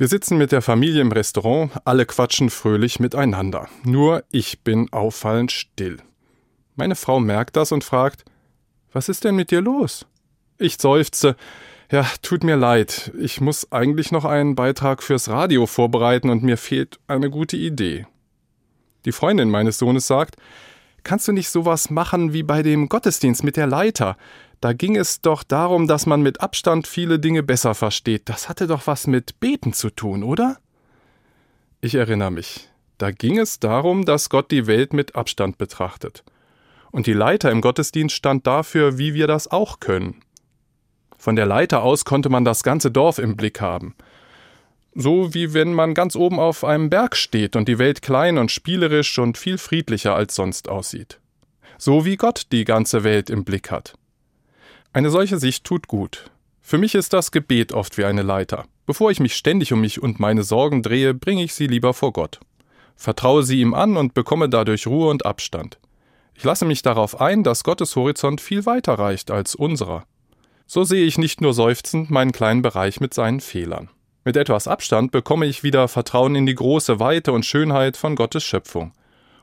Wir sitzen mit der Familie im Restaurant, alle quatschen fröhlich miteinander. Nur ich bin auffallend still. Meine Frau merkt das und fragt, was ist denn mit dir los? Ich seufze, ja, tut mir leid, ich muss eigentlich noch einen Beitrag fürs Radio vorbereiten und mir fehlt eine gute Idee. Die Freundin meines Sohnes sagt, kannst du nicht sowas machen wie bei dem Gottesdienst mit der Leiter? Da ging es doch darum, dass man mit Abstand viele Dinge besser versteht. Das hatte doch was mit Beten zu tun, oder? Ich erinnere mich. Da ging es darum, dass Gott die Welt mit Abstand betrachtet. Und die Leiter im Gottesdienst stand dafür, wie wir das auch können. Von der Leiter aus konnte man das ganze Dorf im Blick haben. So wie wenn man ganz oben auf einem Berg steht und die Welt klein und spielerisch und viel friedlicher als sonst aussieht. So wie Gott die ganze Welt im Blick hat. Eine solche Sicht tut gut. Für mich ist das Gebet oft wie eine Leiter. Bevor ich mich ständig um mich und meine Sorgen drehe, bringe ich sie lieber vor Gott. Vertraue sie ihm an und bekomme dadurch Ruhe und Abstand. Ich lasse mich darauf ein, dass Gottes Horizont viel weiter reicht als unserer. So sehe ich nicht nur seufzend meinen kleinen Bereich mit seinen Fehlern. Mit etwas Abstand bekomme ich wieder Vertrauen in die große Weite und Schönheit von Gottes Schöpfung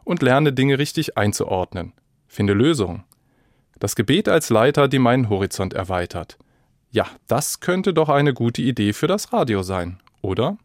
und lerne Dinge richtig einzuordnen, finde Lösungen. Das Gebet als Leiter, die meinen Horizont erweitert. Ja, das könnte doch eine gute Idee für das Radio sein, oder?